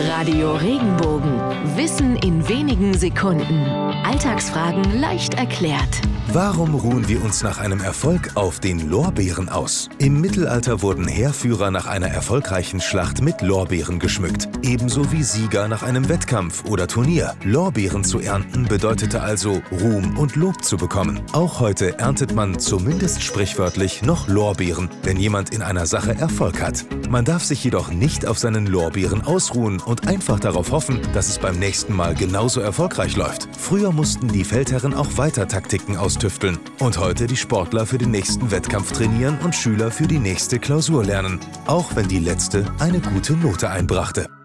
Radio Regenbogen. Wissen in Sekunden. Alltagsfragen leicht erklärt. Warum ruhen wir uns nach einem Erfolg auf den Lorbeeren aus? Im Mittelalter wurden Heerführer nach einer erfolgreichen Schlacht mit Lorbeeren geschmückt, ebenso wie Sieger nach einem Wettkampf oder Turnier. Lorbeeren zu ernten bedeutete also Ruhm und Lob zu bekommen. Auch heute erntet man zumindest sprichwörtlich noch Lorbeeren, wenn jemand in einer Sache Erfolg hat. Man darf sich jedoch nicht auf seinen Lorbeeren ausruhen und einfach darauf hoffen, dass es beim nächsten Mal genauso erfolgreich läuft. Früher mussten die Feldherren auch weiter Taktiken austüfteln und heute die Sportler für den nächsten Wettkampf trainieren und Schüler für die nächste Klausur lernen, auch wenn die letzte eine gute Note einbrachte.